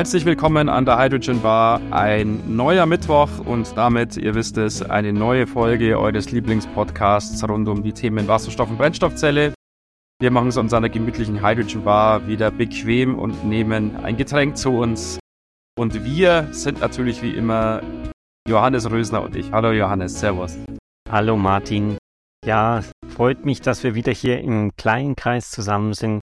Herzlich willkommen an der Hydrogen Bar. Ein neuer Mittwoch und damit, ihr wisst es, eine neue Folge eures Lieblingspodcasts rund um die Themen Wasserstoff und Brennstoffzelle. Wir machen es uns an der gemütlichen Hydrogen Bar wieder bequem und nehmen ein Getränk zu uns. Und wir sind natürlich wie immer Johannes Rösner und ich. Hallo Johannes, Servus. Hallo Martin. Ja, freut mich, dass wir wieder hier im kleinen Kreis zusammen sind.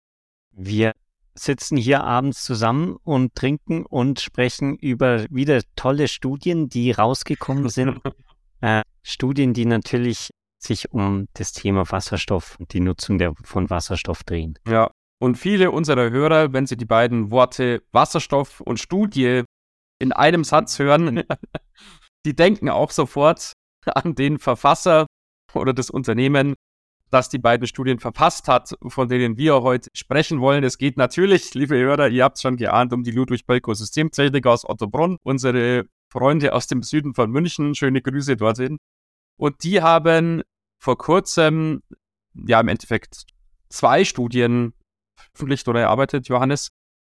Wir sitzen hier abends zusammen und trinken und sprechen über wieder tolle Studien, die rausgekommen sind. äh, Studien, die natürlich sich um das Thema Wasserstoff und die Nutzung der, von Wasserstoff drehen. Ja, und viele unserer Hörer, wenn sie die beiden Worte Wasserstoff und Studie in einem Satz hören, die denken auch sofort an den Verfasser oder das Unternehmen, das die beiden Studien verfasst hat, von denen wir heute sprechen wollen. Es geht natürlich, liebe Hörer, ihr habt es schon geahnt, um die Ludwig Bölko Systemtechnik aus Ottobrunn, unsere Freunde aus dem Süden von München. Schöne Grüße dorthin. Und die haben vor kurzem, ja, im Endeffekt zwei Studien veröffentlicht oder erarbeitet, Johannes.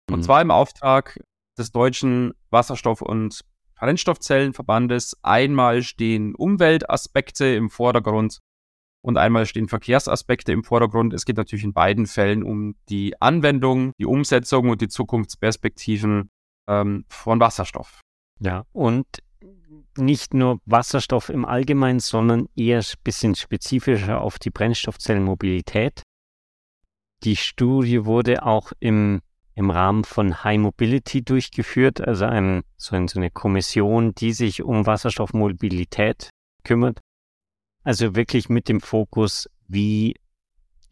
Und mhm. zwar im Auftrag des Deutschen Wasserstoff- und Brennstoffzellenverbandes. Einmal stehen Umweltaspekte im Vordergrund und einmal stehen Verkehrsaspekte im Vordergrund. Es geht natürlich in beiden Fällen um die Anwendung, die Umsetzung und die Zukunftsperspektiven ähm, von Wasserstoff. Ja, und nicht nur Wasserstoff im Allgemeinen, sondern eher ein bisschen spezifischer auf die Brennstoffzellenmobilität. Die Studie wurde auch im, im Rahmen von High Mobility durchgeführt, also ein, so, eine Kommission, die sich um Wasserstoffmobilität kümmert. Also wirklich mit dem Fokus, wie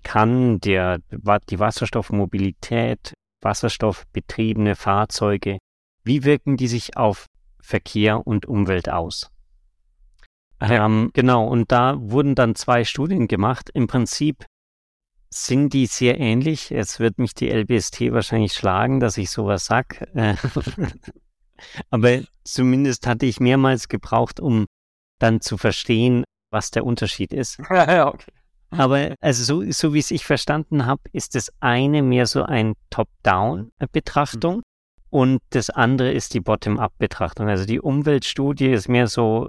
kann der, die Wasserstoffmobilität, wasserstoffbetriebene Fahrzeuge, wie wirken die sich auf Verkehr und Umwelt aus? Ähm, genau, und da wurden dann zwei Studien gemacht. Im Prinzip sind die sehr ähnlich. Jetzt wird mich die LBST wahrscheinlich schlagen, dass ich sowas sag. Aber zumindest hatte ich mehrmals gebraucht, um dann zu verstehen, was der Unterschied ist. ja, okay. Aber also so, so wie es ich verstanden habe, ist das eine mehr so ein Top-Down-Betrachtung mhm. und das andere ist die Bottom-Up-Betrachtung. Also die Umweltstudie ist mehr so,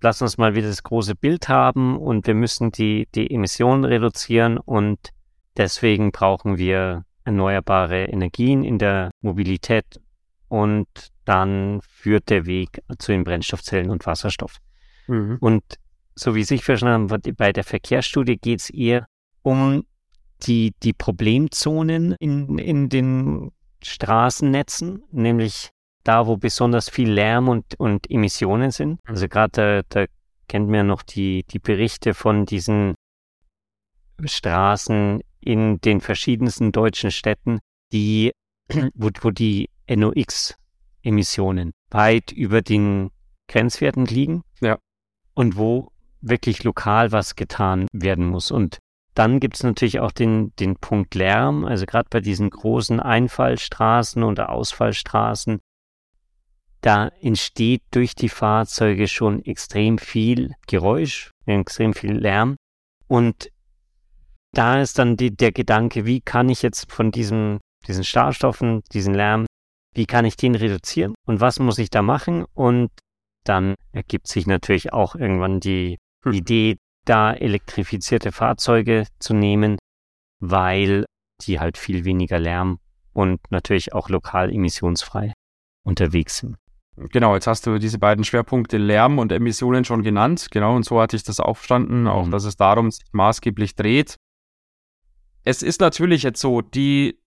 lass uns mal wieder das große Bild haben und wir müssen die, die Emissionen reduzieren und deswegen brauchen wir erneuerbare Energien in der Mobilität und dann führt der Weg zu den Brennstoffzellen und Wasserstoff. Mhm. Und so wie ich verstanden habe, bei der Verkehrsstudie geht es eher um die, die Problemzonen in, in den Straßennetzen, nämlich da, wo besonders viel Lärm und, und Emissionen sind. Also gerade da, da kennt man noch die, die Berichte von diesen Straßen in den verschiedensten deutschen Städten, die, wo, wo die NOx-Emissionen weit über den Grenzwerten liegen. Ja. Und wo wirklich lokal was getan werden muss. Und dann gibt es natürlich auch den, den Punkt Lärm, also gerade bei diesen großen Einfallstraßen oder Ausfallstraßen, da entsteht durch die Fahrzeuge schon extrem viel Geräusch, extrem viel Lärm. Und da ist dann die, der Gedanke, wie kann ich jetzt von diesem, diesen Starrstoffen, diesen Lärm, wie kann ich den reduzieren und was muss ich da machen? Und dann ergibt sich natürlich auch irgendwann die hm. Idee, da elektrifizierte Fahrzeuge zu nehmen, weil die halt viel weniger Lärm und natürlich auch lokal emissionsfrei unterwegs sind. Genau, jetzt hast du diese beiden Schwerpunkte Lärm und Emissionen schon genannt. Genau, und so hatte ich das auch verstanden, auch mhm. dass es darum sich maßgeblich dreht. Es ist natürlich jetzt so, die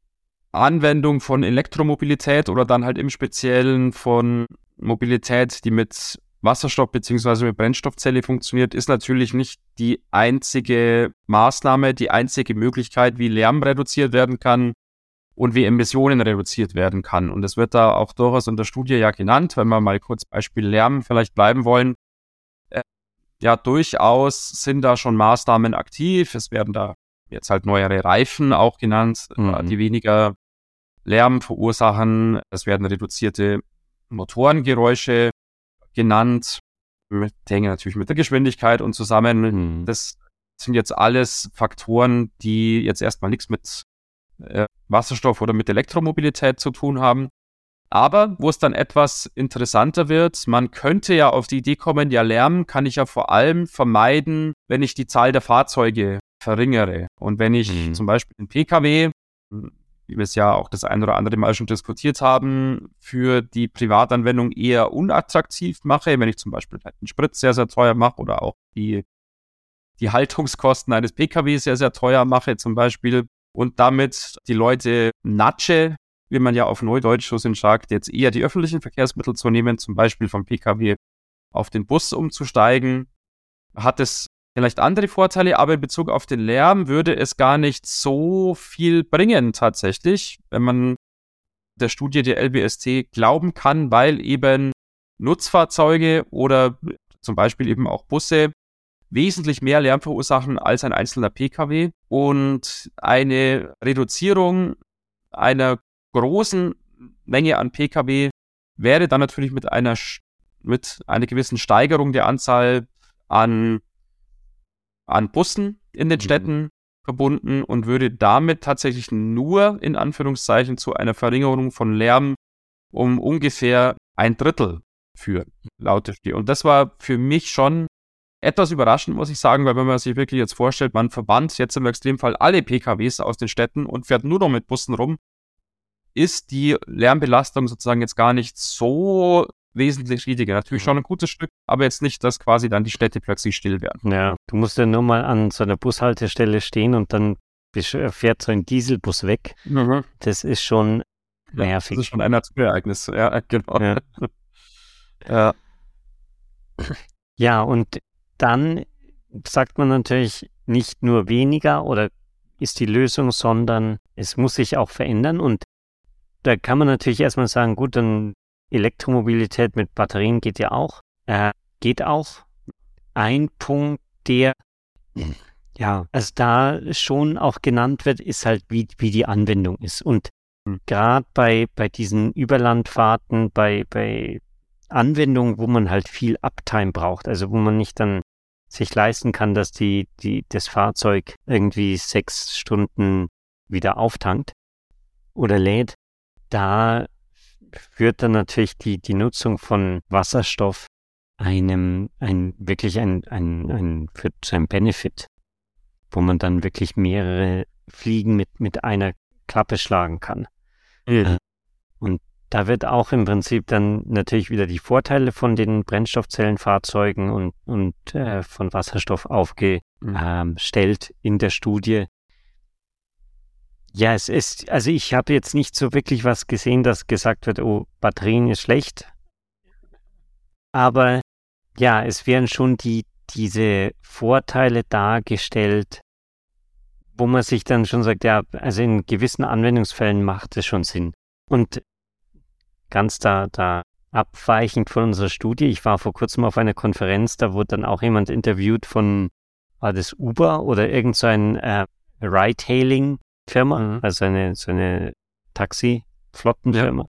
Anwendung von Elektromobilität oder dann halt im Speziellen von Mobilität, die mit Wasserstoff beziehungsweise mit Brennstoffzelle funktioniert, ist natürlich nicht die einzige Maßnahme, die einzige Möglichkeit, wie Lärm reduziert werden kann und wie Emissionen reduziert werden kann. Und es wird da auch durchaus in der Studie ja genannt, wenn wir mal kurz Beispiel Lärm vielleicht bleiben wollen. Äh, ja, durchaus sind da schon Maßnahmen aktiv. Es werden da jetzt halt neuere Reifen auch genannt, äh, mhm. die weniger Lärm verursachen. Es werden reduzierte Motorengeräusche genannt. Mit, hängen natürlich mit der Geschwindigkeit und zusammen. Mhm. Das sind jetzt alles Faktoren, die jetzt erstmal nichts mit äh, Wasserstoff oder mit Elektromobilität zu tun haben. Aber wo es dann etwas interessanter wird, man könnte ja auf die Idee kommen, ja, Lärm kann ich ja vor allem vermeiden, wenn ich die Zahl der Fahrzeuge verringere. Und wenn ich mhm. zum Beispiel den Pkw, wie wir es ja auch das ein oder andere Mal schon diskutiert haben, für die Privatanwendung eher unattraktiv mache, wenn ich zum Beispiel halt einen Sprit sehr, sehr teuer mache oder auch die, die Haltungskosten eines Pkw sehr, sehr teuer mache zum Beispiel und damit die Leute natsche, wie man ja auf Neudeutsch so sagt, jetzt eher die öffentlichen Verkehrsmittel zu nehmen, zum Beispiel vom Pkw auf den Bus umzusteigen, hat es vielleicht andere Vorteile, aber in Bezug auf den Lärm würde es gar nicht so viel bringen tatsächlich, wenn man der Studie der LBST glauben kann, weil eben Nutzfahrzeuge oder zum Beispiel eben auch Busse wesentlich mehr Lärm verursachen als ein einzelner Pkw und eine Reduzierung einer großen Menge an Pkw wäre dann natürlich mit einer, mit einer gewissen Steigerung der Anzahl an, an Bussen in den mhm. Städten verbunden und würde damit tatsächlich nur in Anführungszeichen zu einer Verringerung von Lärm um ungefähr ein Drittel führen, laut der. Und das war für mich schon etwas überraschend, muss ich sagen, weil wenn man sich wirklich jetzt vorstellt, man verbannt jetzt im Extremfall alle PKWs aus den Städten und fährt nur noch mit Bussen rum, ist die Lärmbelastung sozusagen jetzt gar nicht so wesentlich riesiger. Natürlich schon ein gutes Stück, aber jetzt nicht, dass quasi dann die Städte plötzlich still werden. Ja, du musst ja nur mal an so einer Bushaltestelle stehen und dann fährt so ein Dieselbus weg. Mhm. Das ist schon nervig. das ist schon ein Naturereignis. Ja, genau. Ja. ja. ja, und dann sagt man natürlich nicht nur weniger oder ist die Lösung, sondern es muss sich auch verändern und da kann man natürlich erstmal sagen, gut, dann Elektromobilität mit Batterien geht ja auch. Äh, geht auch. Ein Punkt, der ja, also da schon auch genannt wird, ist halt, wie, wie die Anwendung ist. Und mhm. gerade bei, bei diesen Überlandfahrten, bei, bei Anwendungen, wo man halt viel Uptime braucht, also wo man nicht dann sich leisten kann, dass die, die, das Fahrzeug irgendwie sechs Stunden wieder auftankt oder lädt, da führt dann natürlich die, die Nutzung von Wasserstoff einem, ein, wirklich ein, ein, ein, für, zu einem Benefit, wo man dann wirklich mehrere Fliegen mit, mit einer Klappe schlagen kann. Mhm. Und da wird auch im Prinzip dann natürlich wieder die Vorteile von den Brennstoffzellenfahrzeugen und, und äh, von Wasserstoff aufgestellt in der Studie. Ja, es ist, also ich habe jetzt nicht so wirklich was gesehen, dass gesagt wird, oh, Batterien ist schlecht. Aber ja, es werden schon die, diese Vorteile dargestellt, wo man sich dann schon sagt, ja, also in gewissen Anwendungsfällen macht es schon Sinn. Und ganz da, da abweichend von unserer Studie, ich war vor kurzem auf einer Konferenz, da wurde dann auch jemand interviewt von, war das Uber oder irgend so äh, Ride-Hailing Firma, mhm. also eine, so eine Taxi-Flottenfirma. Ja.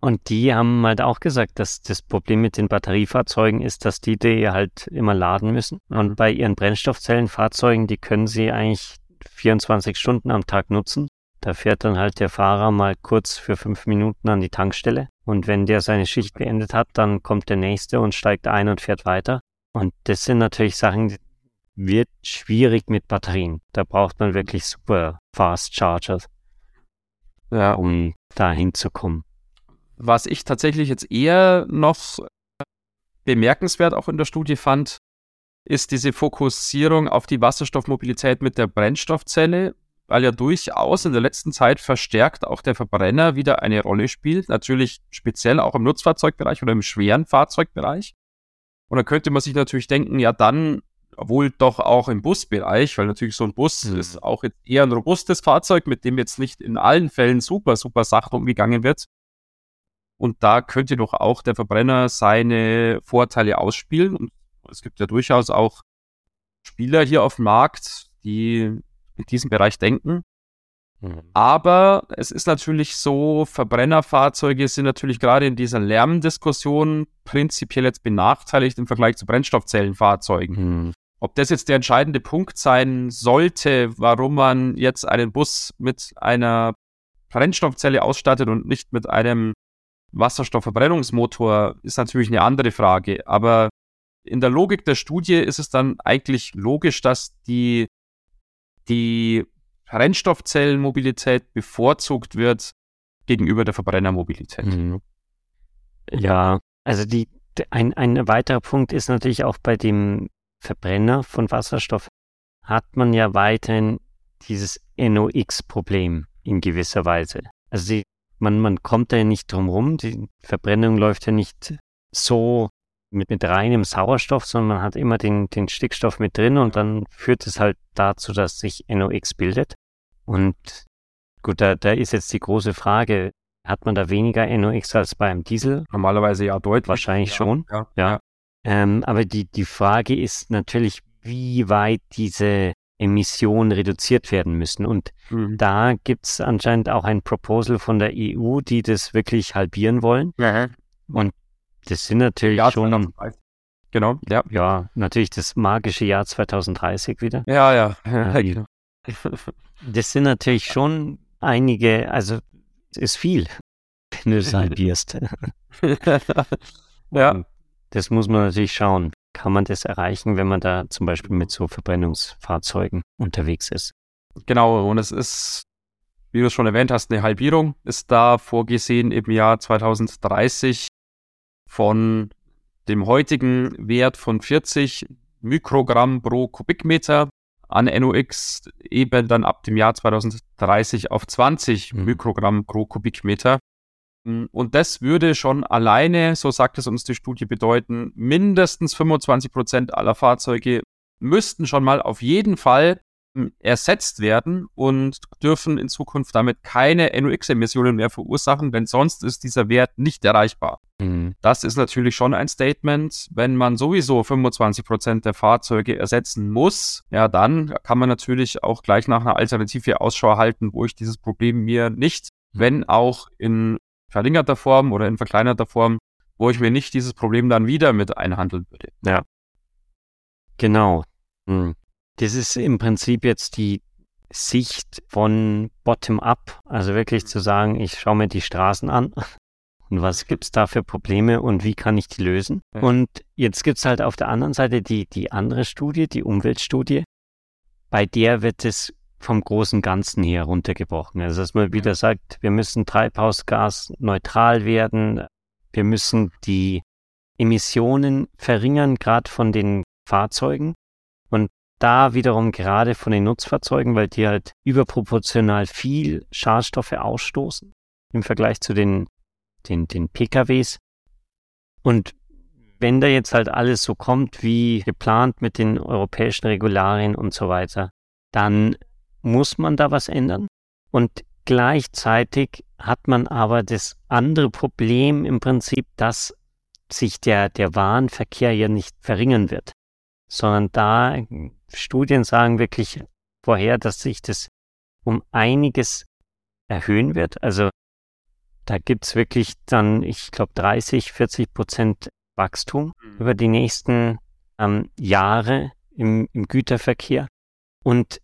Und die haben halt auch gesagt, dass das Problem mit den Batteriefahrzeugen ist, dass die die halt immer laden müssen. Und mhm. bei ihren Brennstoffzellenfahrzeugen, die können sie eigentlich 24 Stunden am Tag nutzen. Da fährt dann halt der Fahrer mal kurz für fünf Minuten an die Tankstelle. Und wenn der seine Schicht beendet hat, dann kommt der nächste und steigt ein und fährt weiter. Und das sind natürlich Sachen, wird schwierig mit Batterien. Da braucht man wirklich super Fast Chargers, ja. um da hinzukommen. Was ich tatsächlich jetzt eher noch bemerkenswert auch in der Studie fand, ist diese Fokussierung auf die Wasserstoffmobilität mit der Brennstoffzelle, weil ja durchaus in der letzten Zeit verstärkt auch der Verbrenner wieder eine Rolle spielt, natürlich speziell auch im Nutzfahrzeugbereich oder im schweren Fahrzeugbereich. Und da könnte man sich natürlich denken, ja, dann obwohl doch auch im Busbereich, weil natürlich so ein Bus mhm. ist auch jetzt eher ein robustes Fahrzeug, mit dem jetzt nicht in allen Fällen super, super sacht umgegangen wird. Und da könnte doch auch der Verbrenner seine Vorteile ausspielen. Und es gibt ja durchaus auch Spieler hier auf dem Markt, die in diesem Bereich denken. Mhm. Aber es ist natürlich so, Verbrennerfahrzeuge sind natürlich gerade in dieser Lärmdiskussion prinzipiell jetzt benachteiligt im Vergleich zu Brennstoffzellenfahrzeugen. Mhm. Ob das jetzt der entscheidende Punkt sein sollte, warum man jetzt einen Bus mit einer Brennstoffzelle ausstattet und nicht mit einem Wasserstoffverbrennungsmotor, ist natürlich eine andere Frage. Aber in der Logik der Studie ist es dann eigentlich logisch, dass die, die Brennstoffzellenmobilität bevorzugt wird gegenüber der Verbrennermobilität. Mhm. Ja, also die, ein, ein weiterer Punkt ist natürlich auch bei dem Verbrenner von Wasserstoff hat man ja weiterhin dieses NOx-Problem in gewisser Weise. Also die, man, man kommt da ja nicht drum rum, die Verbrennung läuft ja nicht so mit, mit reinem Sauerstoff, sondern man hat immer den, den Stickstoff mit drin und dann führt es halt dazu, dass sich NOx bildet. Und gut, da, da ist jetzt die große Frage, hat man da weniger NOx als beim Diesel? Normalerweise ja deutlich. Wahrscheinlich ja, schon. Ja. ja. Ähm, aber die, die Frage ist natürlich, wie weit diese Emissionen reduziert werden müssen. Und mhm. da gibt es anscheinend auch ein Proposal von der EU, die das wirklich halbieren wollen. Ja. Und das sind natürlich ja, schon. 2030. Genau, ja. Ja, natürlich das magische Jahr 2030 wieder. Ja, ja. ja genau. Das sind natürlich schon einige, also es ist viel, wenn du es halbierst. ja. Das muss man natürlich schauen. Kann man das erreichen, wenn man da zum Beispiel mit so Verbrennungsfahrzeugen unterwegs ist? Genau, und es ist, wie du es schon erwähnt hast, eine Halbierung ist da vorgesehen im Jahr 2030 von dem heutigen Wert von 40 Mikrogramm pro Kubikmeter an NOx eben dann ab dem Jahr 2030 auf 20 mhm. Mikrogramm pro Kubikmeter. Und das würde schon alleine, so sagt es uns die Studie, bedeuten, mindestens 25 Prozent aller Fahrzeuge müssten schon mal auf jeden Fall ersetzt werden und dürfen in Zukunft damit keine NOx-Emissionen mehr verursachen, denn sonst ist dieser Wert nicht erreichbar. Mhm. Das ist natürlich schon ein Statement. Wenn man sowieso 25 Prozent der Fahrzeuge ersetzen muss, ja, dann kann man natürlich auch gleich nach einer Alternative Ausschau halten, wo ich dieses Problem mir nicht, mhm. wenn auch in verringerter Form oder in verkleinerter Form, wo ich mir nicht dieses Problem dann wieder mit einhandeln würde. Ja. Genau. Mhm. Das ist im Prinzip jetzt die Sicht von Bottom-up, also wirklich zu sagen, ich schaue mir die Straßen an und was gibt es da für Probleme und wie kann ich die lösen. Ja. Und jetzt gibt es halt auf der anderen Seite die, die andere Studie, die Umweltstudie, bei der wird es vom großen Ganzen her runtergebrochen. Also dass man wieder sagt, wir müssen Treibhausgas neutral werden, wir müssen die Emissionen verringern, gerade von den Fahrzeugen. Und da wiederum gerade von den Nutzfahrzeugen, weil die halt überproportional viel Schadstoffe ausstoßen im Vergleich zu den, den, den PKWs. Und wenn da jetzt halt alles so kommt wie geplant mit den europäischen Regularien und so weiter, dann muss man da was ändern. Und gleichzeitig hat man aber das andere Problem im Prinzip, dass sich der, der Warenverkehr ja nicht verringern wird, sondern da Studien sagen wirklich vorher, dass sich das um einiges erhöhen wird. Also da gibt's wirklich dann, ich glaube, 30, 40 Prozent Wachstum mhm. über die nächsten ähm, Jahre im, im Güterverkehr. Und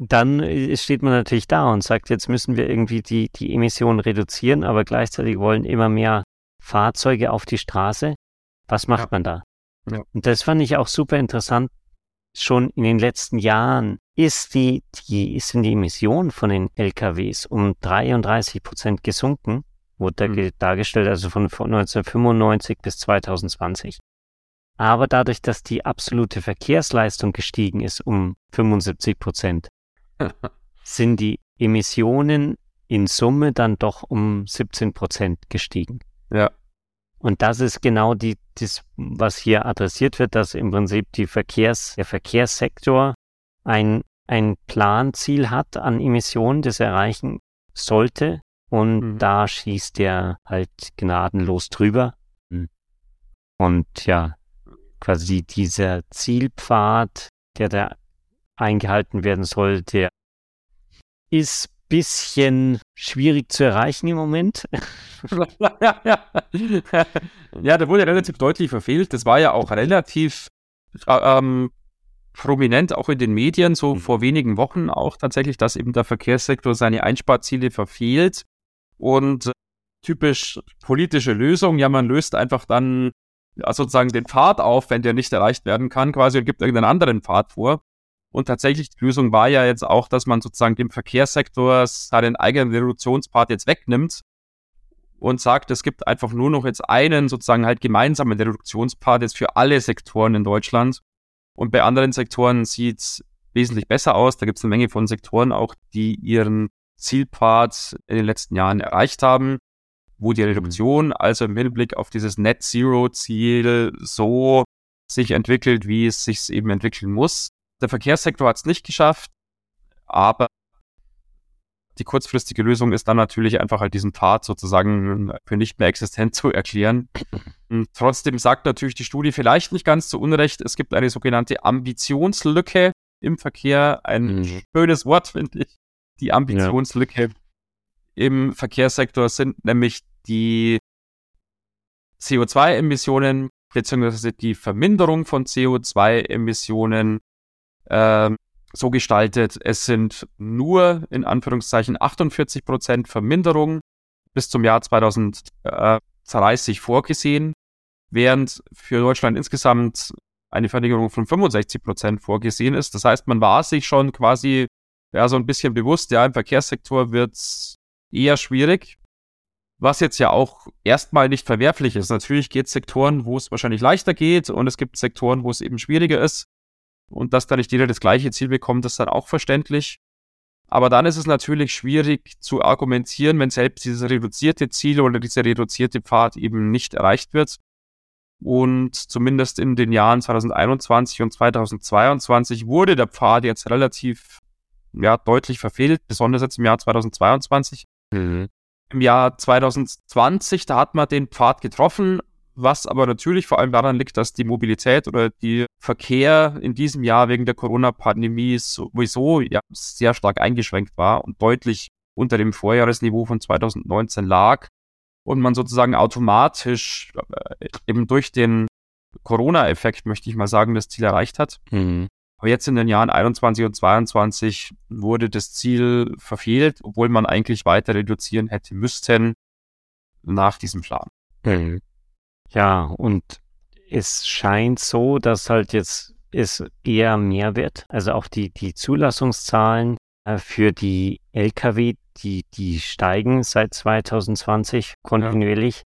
dann äh, steht man natürlich da und sagt, jetzt müssen wir irgendwie die, die Emissionen reduzieren, aber gleichzeitig wollen immer mehr Fahrzeuge auf die Straße. Was macht ja. man da? Ja. Und das fand ich auch super interessant. Schon in den letzten Jahren ist die, die, sind die Emissionen von den LKWs um 33 Prozent gesunken, wurde mhm. dargestellt, also von 1995 bis 2020. Aber dadurch, dass die absolute Verkehrsleistung gestiegen ist um 75 Prozent, sind die Emissionen in Summe dann doch um 17 Prozent gestiegen. Ja. Und das ist genau die, das, was hier adressiert wird, dass im Prinzip die Verkehrs, der Verkehrssektor ein, ein Planziel hat an Emissionen, das er erreichen sollte. Und mhm. da schießt er halt gnadenlos drüber. Mhm. Und ja, quasi dieser Zielpfad, der da eingehalten werden soll, der ist bisschen schwierig zu erreichen im Moment. ja, der wurde relativ deutlich verfehlt. Das war ja auch relativ äh, ähm, prominent auch in den Medien, so mhm. vor wenigen Wochen auch tatsächlich, dass eben der Verkehrssektor seine Einsparziele verfehlt und typisch politische Lösung, ja, man löst einfach dann ja, sozusagen den Pfad auf, wenn der nicht erreicht werden kann, quasi und gibt irgendeinen anderen Pfad vor. Und tatsächlich, die Lösung war ja jetzt auch, dass man sozusagen dem Verkehrssektor seinen eigenen Reduktionspart jetzt wegnimmt und sagt, es gibt einfach nur noch jetzt einen sozusagen halt gemeinsamen Reduktionspart jetzt für alle Sektoren in Deutschland. Und bei anderen Sektoren sieht es wesentlich besser aus. Da gibt es eine Menge von Sektoren auch, die ihren Zielpart in den letzten Jahren erreicht haben, wo die mhm. Reduktion also im Hinblick auf dieses Net Zero Ziel so sich entwickelt, wie es sich eben entwickeln muss. Der Verkehrssektor hat es nicht geschafft, aber die kurzfristige Lösung ist dann natürlich einfach halt diesen Pfad sozusagen für nicht mehr existent zu erklären. Und trotzdem sagt natürlich die Studie vielleicht nicht ganz zu Unrecht, es gibt eine sogenannte Ambitionslücke im Verkehr. Ein mhm. schönes Wort, finde ich. Die Ambitionslücke ja. im Verkehrssektor sind nämlich die CO2-Emissionen beziehungsweise die Verminderung von CO2-Emissionen äh, so gestaltet. Es sind nur in Anführungszeichen 48 Prozent Verminderung bis zum Jahr 2030 vorgesehen, während für Deutschland insgesamt eine Verringerung von 65 Prozent vorgesehen ist. Das heißt, man war sich schon quasi ja so ein bisschen bewusst, ja, im Verkehrssektor wird es eher schwierig, was jetzt ja auch erstmal nicht verwerflich ist. Natürlich geht es Sektoren, wo es wahrscheinlich leichter geht und es gibt Sektoren, wo es eben schwieriger ist. Und dass da nicht jeder das gleiche Ziel bekommt, ist dann auch verständlich. Aber dann ist es natürlich schwierig zu argumentieren, wenn selbst dieses reduzierte Ziel oder dieser reduzierte Pfad eben nicht erreicht wird. Und zumindest in den Jahren 2021 und 2022 wurde der Pfad jetzt relativ ja, deutlich verfehlt, besonders jetzt im Jahr 2022. Mhm. Im Jahr 2020, da hat man den Pfad getroffen, was aber natürlich vor allem daran liegt, dass die Mobilität oder die Verkehr in diesem Jahr wegen der Corona-Pandemie sowieso ja, sehr stark eingeschränkt war und deutlich unter dem Vorjahresniveau von 2019 lag und man sozusagen automatisch äh, eben durch den Corona-Effekt, möchte ich mal sagen, das Ziel erreicht hat. Mhm. Aber jetzt in den Jahren 21 und 22 wurde das Ziel verfehlt, obwohl man eigentlich weiter reduzieren hätte müssten nach diesem Plan. Mhm. Ja, und es scheint so, dass halt jetzt es eher mehr wird. Also auch die, die Zulassungszahlen äh, für die Lkw, die, die steigen seit 2020 kontinuierlich. Ja.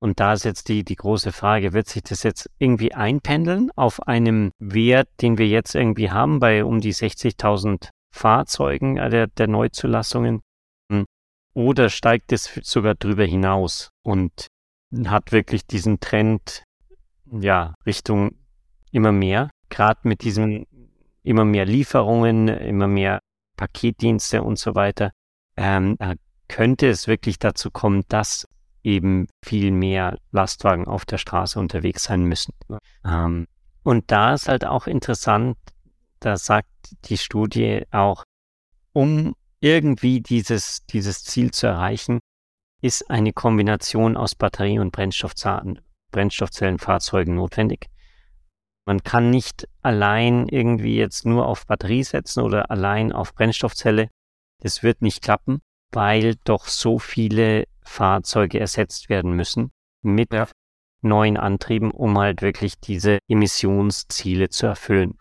Und da ist jetzt die, die große Frage, wird sich das jetzt irgendwie einpendeln auf einem Wert, den wir jetzt irgendwie haben, bei um die 60.000 Fahrzeugen äh, der, der Neuzulassungen? Hm. Oder steigt es sogar drüber hinaus? Und hat wirklich diesen Trend, ja, Richtung immer mehr, gerade mit diesen immer mehr Lieferungen, immer mehr Paketdienste und so weiter, ähm, könnte es wirklich dazu kommen, dass eben viel mehr Lastwagen auf der Straße unterwegs sein müssen. Ähm, und da ist halt auch interessant, da sagt die Studie auch, um irgendwie dieses, dieses Ziel zu erreichen, ist eine Kombination aus Batterie- und Brennstoffzellenfahrzeugen notwendig. Man kann nicht allein irgendwie jetzt nur auf Batterie setzen oder allein auf Brennstoffzelle. Das wird nicht klappen, weil doch so viele Fahrzeuge ersetzt werden müssen mit ja. neuen Antrieben, um halt wirklich diese Emissionsziele zu erfüllen.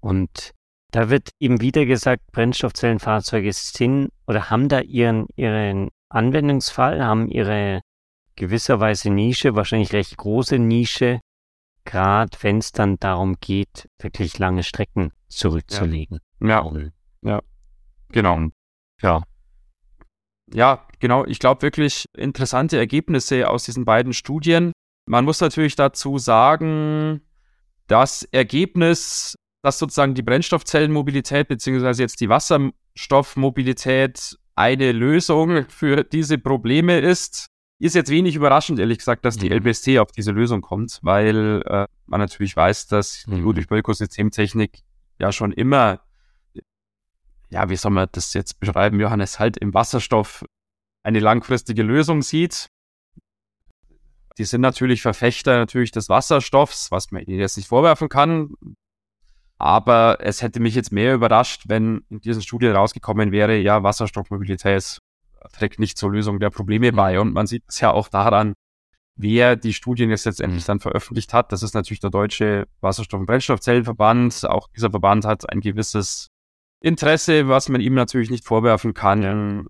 Und da wird eben wieder gesagt, Brennstoffzellenfahrzeuge sind oder haben da ihren, ihren Anwendungsfall, haben ihre gewisserweise Nische, wahrscheinlich recht große Nische, gerade wenn es dann darum geht, wirklich lange Strecken zurückzulegen. Ja, ja, ja. genau. Ja. Ja, genau. Ich glaube wirklich interessante Ergebnisse aus diesen beiden Studien. Man muss natürlich dazu sagen, das Ergebnis, dass sozusagen die Brennstoffzellenmobilität beziehungsweise jetzt die Wasserstoffmobilität eine Lösung für diese Probleme ist. Ist jetzt wenig überraschend, ehrlich gesagt, dass die mhm. LBST auf diese Lösung kommt, weil äh, man natürlich weiß, dass die mhm. Ökosystemtechnik ja schon immer, ja, wie soll man das jetzt beschreiben, Johannes, halt im Wasserstoff eine langfristige Lösung sieht. Die sind natürlich Verfechter natürlich des Wasserstoffs, was man ihnen jetzt nicht vorwerfen kann. Aber es hätte mich jetzt mehr überrascht, wenn in diesen Studien rausgekommen wäre, ja, Wasserstoffmobilität trägt nicht zur Lösung der Probleme bei. Und man sieht es ja auch daran, wer die Studien jetzt letztendlich mhm. dann veröffentlicht hat. Das ist natürlich der Deutsche Wasserstoff- und Brennstoffzellenverband. Auch dieser Verband hat ein gewisses Interesse, was man ihm natürlich nicht vorwerfen kann,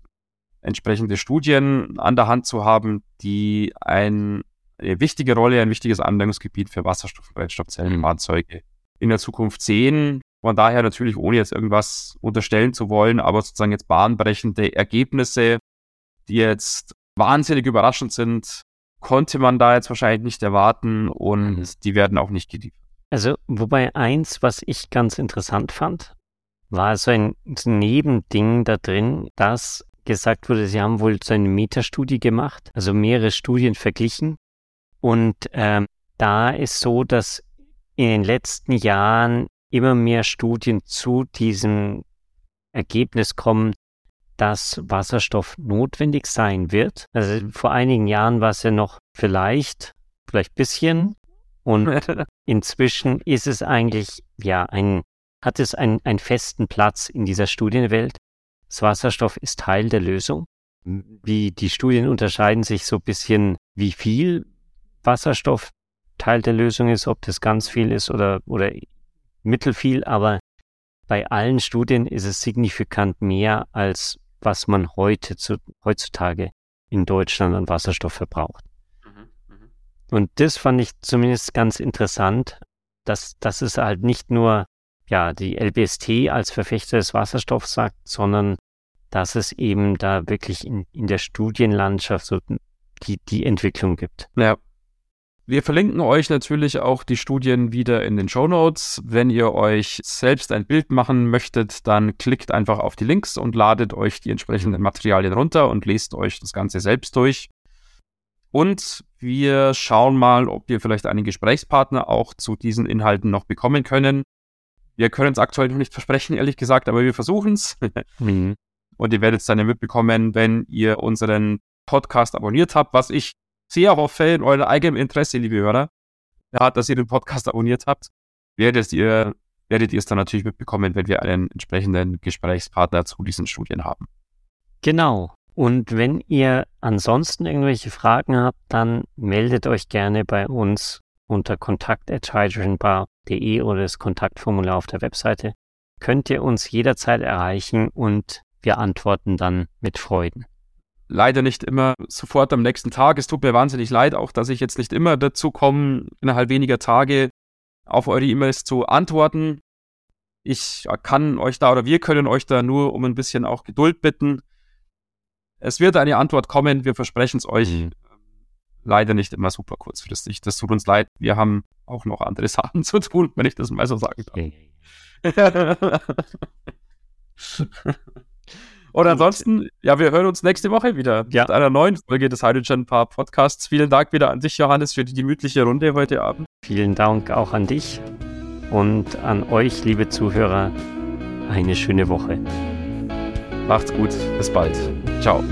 entsprechende Studien an der Hand zu haben, die ein, eine wichtige Rolle, ein wichtiges Anwendungsgebiet für Wasserstoff- und Brennstoffzellenfahrzeuge mhm. In der Zukunft sehen. Von daher natürlich, ohne jetzt irgendwas unterstellen zu wollen, aber sozusagen jetzt bahnbrechende Ergebnisse, die jetzt wahnsinnig überraschend sind, konnte man da jetzt wahrscheinlich nicht erwarten und mhm. die werden auch nicht geliefert. Also, wobei eins, was ich ganz interessant fand, war so ein Nebending da drin, dass gesagt wurde, sie haben wohl so eine Metastudie gemacht, also mehrere Studien verglichen. Und ähm, da ist so, dass in den letzten Jahren immer mehr Studien zu diesem Ergebnis kommen, dass Wasserstoff notwendig sein wird. Also vor einigen Jahren war es ja noch vielleicht, vielleicht bisschen. Und inzwischen ist es eigentlich, ja, ein, hat es einen, einen festen Platz in dieser Studienwelt. Das Wasserstoff ist Teil der Lösung. Wie die Studien unterscheiden sich so ein bisschen, wie viel Wasserstoff Teil der Lösung ist, ob das ganz viel ist oder, oder mittelfiel, aber bei allen Studien ist es signifikant mehr als was man heute zu, heutzutage in Deutschland an Wasserstoff verbraucht. Mhm, mh. Und das fand ich zumindest ganz interessant, dass, dass es halt nicht nur ja, die LBST als Verfechter des Wasserstoffs sagt, sondern dass es eben da wirklich in, in der Studienlandschaft so die, die Entwicklung gibt. Ja, wir verlinken euch natürlich auch die Studien wieder in den Show Notes. Wenn ihr euch selbst ein Bild machen möchtet, dann klickt einfach auf die Links und ladet euch die entsprechenden Materialien runter und lest euch das Ganze selbst durch. Und wir schauen mal, ob wir vielleicht einen Gesprächspartner auch zu diesen Inhalten noch bekommen können. Wir können es aktuell noch nicht versprechen, ehrlich gesagt, aber wir versuchen es. mhm. Und ihr werdet es dann mitbekommen, wenn ihr unseren Podcast abonniert habt, was ich sehr hoffe, in eurem eigenen Interesse, liebe Hörer, ja, dass ihr den Podcast abonniert habt, werdet ihr, werdet ihr es dann natürlich mitbekommen, wenn wir einen entsprechenden Gesprächspartner zu diesen Studien haben. Genau. Und wenn ihr ansonsten irgendwelche Fragen habt, dann meldet euch gerne bei uns unter kontakt.hydrogenbar.de oder das Kontaktformular auf der Webseite. Könnt ihr uns jederzeit erreichen und wir antworten dann mit Freuden leider nicht immer sofort am nächsten Tag. Es tut mir wahnsinnig leid, auch dass ich jetzt nicht immer dazu komme, innerhalb weniger Tage auf eure E-Mails zu antworten. Ich kann euch da oder wir können euch da nur um ein bisschen auch Geduld bitten. Es wird eine Antwort kommen, wir versprechen es euch. Mhm. Leider nicht immer super kurzfristig. Das tut uns leid. Wir haben auch noch andere Sachen zu tun, wenn ich das mal so sagen darf. Und ansonsten, ja, wir hören uns nächste Woche wieder ja. mit einer neuen Folge des Hydrogen Paar Podcasts. Vielen Dank wieder an dich, Johannes, für die gemütliche Runde heute Abend. Vielen Dank auch an dich und an euch, liebe Zuhörer. Eine schöne Woche. Macht's gut. Bis bald. Ciao.